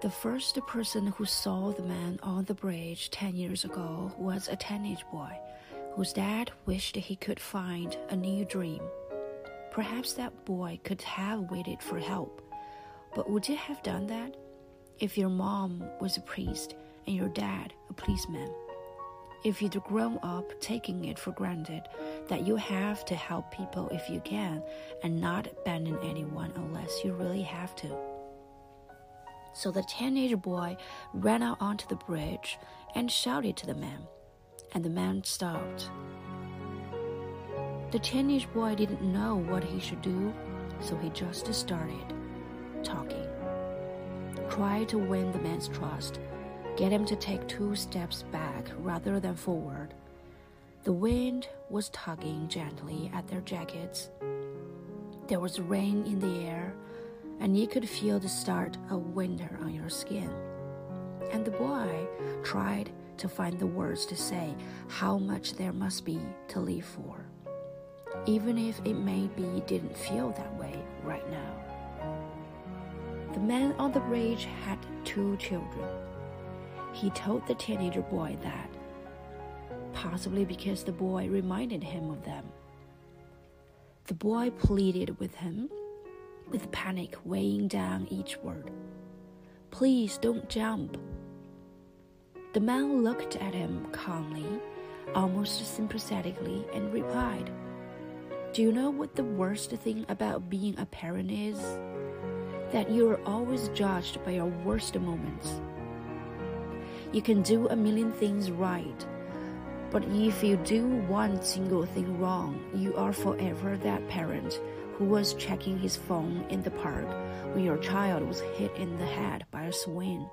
The first person who saw the man on the bridge 10 years ago was a teenage boy whose dad wished he could find a new dream. Perhaps that boy could have waited for help. But would you have done that if your mom was a priest and your dad a policeman? If you'd grown up taking it for granted that you have to help people if you can and not abandon anyone unless you really have to. So the teenage boy ran out onto the bridge and shouted to the man, and the man stopped. The teenage boy didn't know what he should do, so he just started talking. Try to win the man's trust get him to take two steps back rather than forward. The wind was tugging gently at their jackets. There was rain in the air, and you could feel the start of winter on your skin. And the boy tried to find the words to say how much there must be to live for, even if it maybe didn't feel that way right now. The man on the bridge had two children he told the teenager boy that, possibly because the boy reminded him of them. The boy pleaded with him, with panic weighing down each word. Please don't jump. The man looked at him calmly, almost sympathetically, and replied, Do you know what the worst thing about being a parent is? That you are always judged by your worst moments. You can do a million things right. But if you do one single thing wrong, you are forever that parent who was checking his phone in the park when your child was hit in the head by a swing.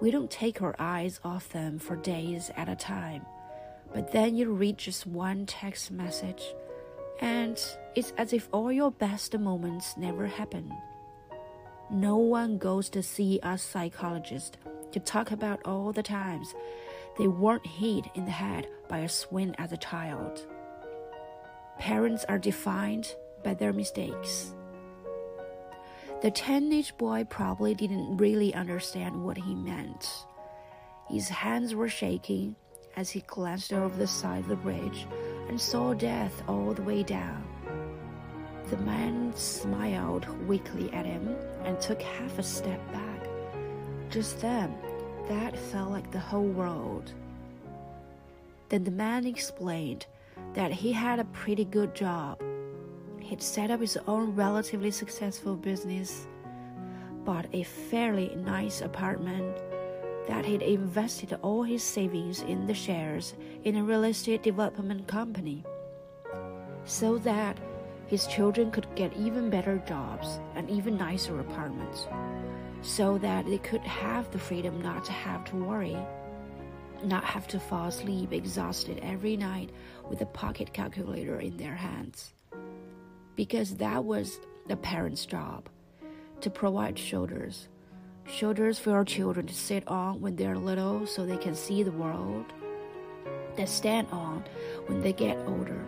We don't take our eyes off them for days at a time, but then you read just one text message, and it's as if all your best moments never happened. No one goes to see a psychologist to talk about all the times they weren't hit in the head by a swing as a child. Parents are defined by their mistakes. The teenage boy probably didn't really understand what he meant. His hands were shaking as he glanced over the side of the bridge and saw death all the way down. The man smiled weakly at him and took half a step back. Just then, that felt like the whole world. Then the man explained that he had a pretty good job. He'd set up his own relatively successful business, bought a fairly nice apartment, that he'd invested all his savings in the shares in a real estate development company, so that his children could get even better jobs and even nicer apartments so that they could have the freedom not to have to worry, not have to fall asleep exhausted every night with a pocket calculator in their hands. Because that was the parents' job to provide shoulders. Shoulders for our children to sit on when they're little so they can see the world. That stand on when they get older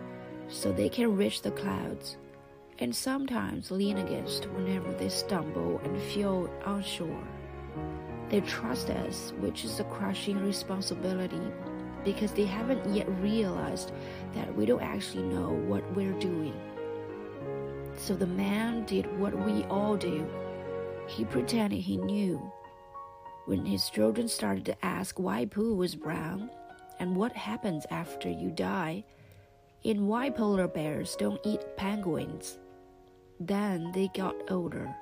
so they can reach the clouds and sometimes lean against whenever they stumble and feel unsure. They trust us, which is a crushing responsibility because they haven't yet realized that we don't actually know what we're doing. So the man did what we all do. He pretended he knew. When his children started to ask why poo was brown and what happens after you die, and why polar bears don't eat penguins, then they got older.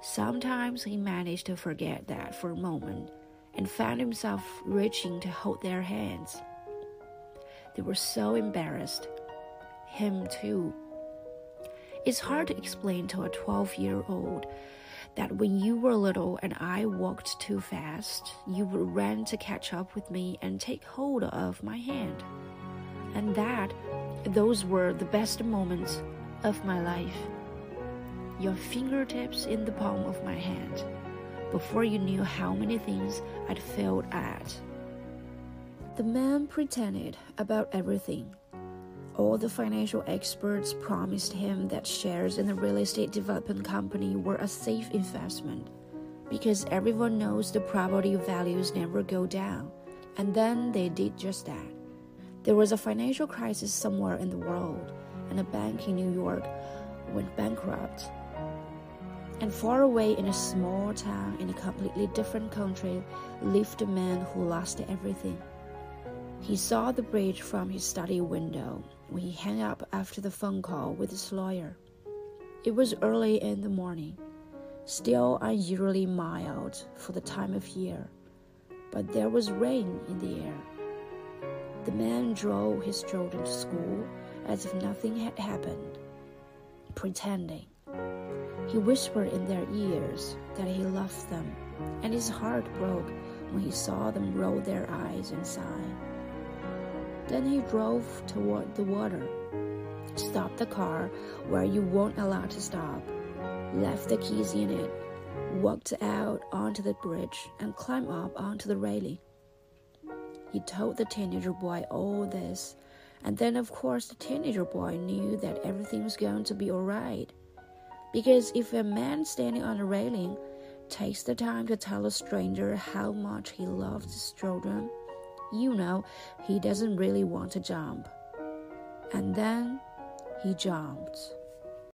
Sometimes he managed to forget that for a moment and found himself reaching to hold their hands. They were so embarrassed. Him too. It's hard to explain to a 12 year old that when you were little and I walked too fast, you would run to catch up with me and take hold of my hand. And that those were the best moments of my life. Your fingertips in the palm of my hand, before you knew how many things I'd failed at. The man pretended about everything. All the financial experts promised him that shares in the real estate development company were a safe investment. because everyone knows the property values never go down. And then they did just that. There was a financial crisis somewhere in the world, and a bank in New York went bankrupt. And far away in a small town in a completely different country lived a man who lost everything. He saw the bridge from his study window when he hung up after the phone call with his lawyer. It was early in the morning, still unusually mild for the time of year, but there was rain in the air. The man drove his children to school as if nothing had happened, pretending. He whispered in their ears that he loved them, and his heart broke when he saw them roll their eyes and sigh. Then he drove toward the water, stopped the car where you weren't allowed to stop, left the keys in it, walked out onto the bridge, and climbed up onto the railing. He told the teenager boy all this, and then, of course, the teenager boy knew that everything was going to be all right. Because if a man standing on a railing takes the time to tell a stranger how much he loves his children, you know he doesn't really want to jump. And then he jumped.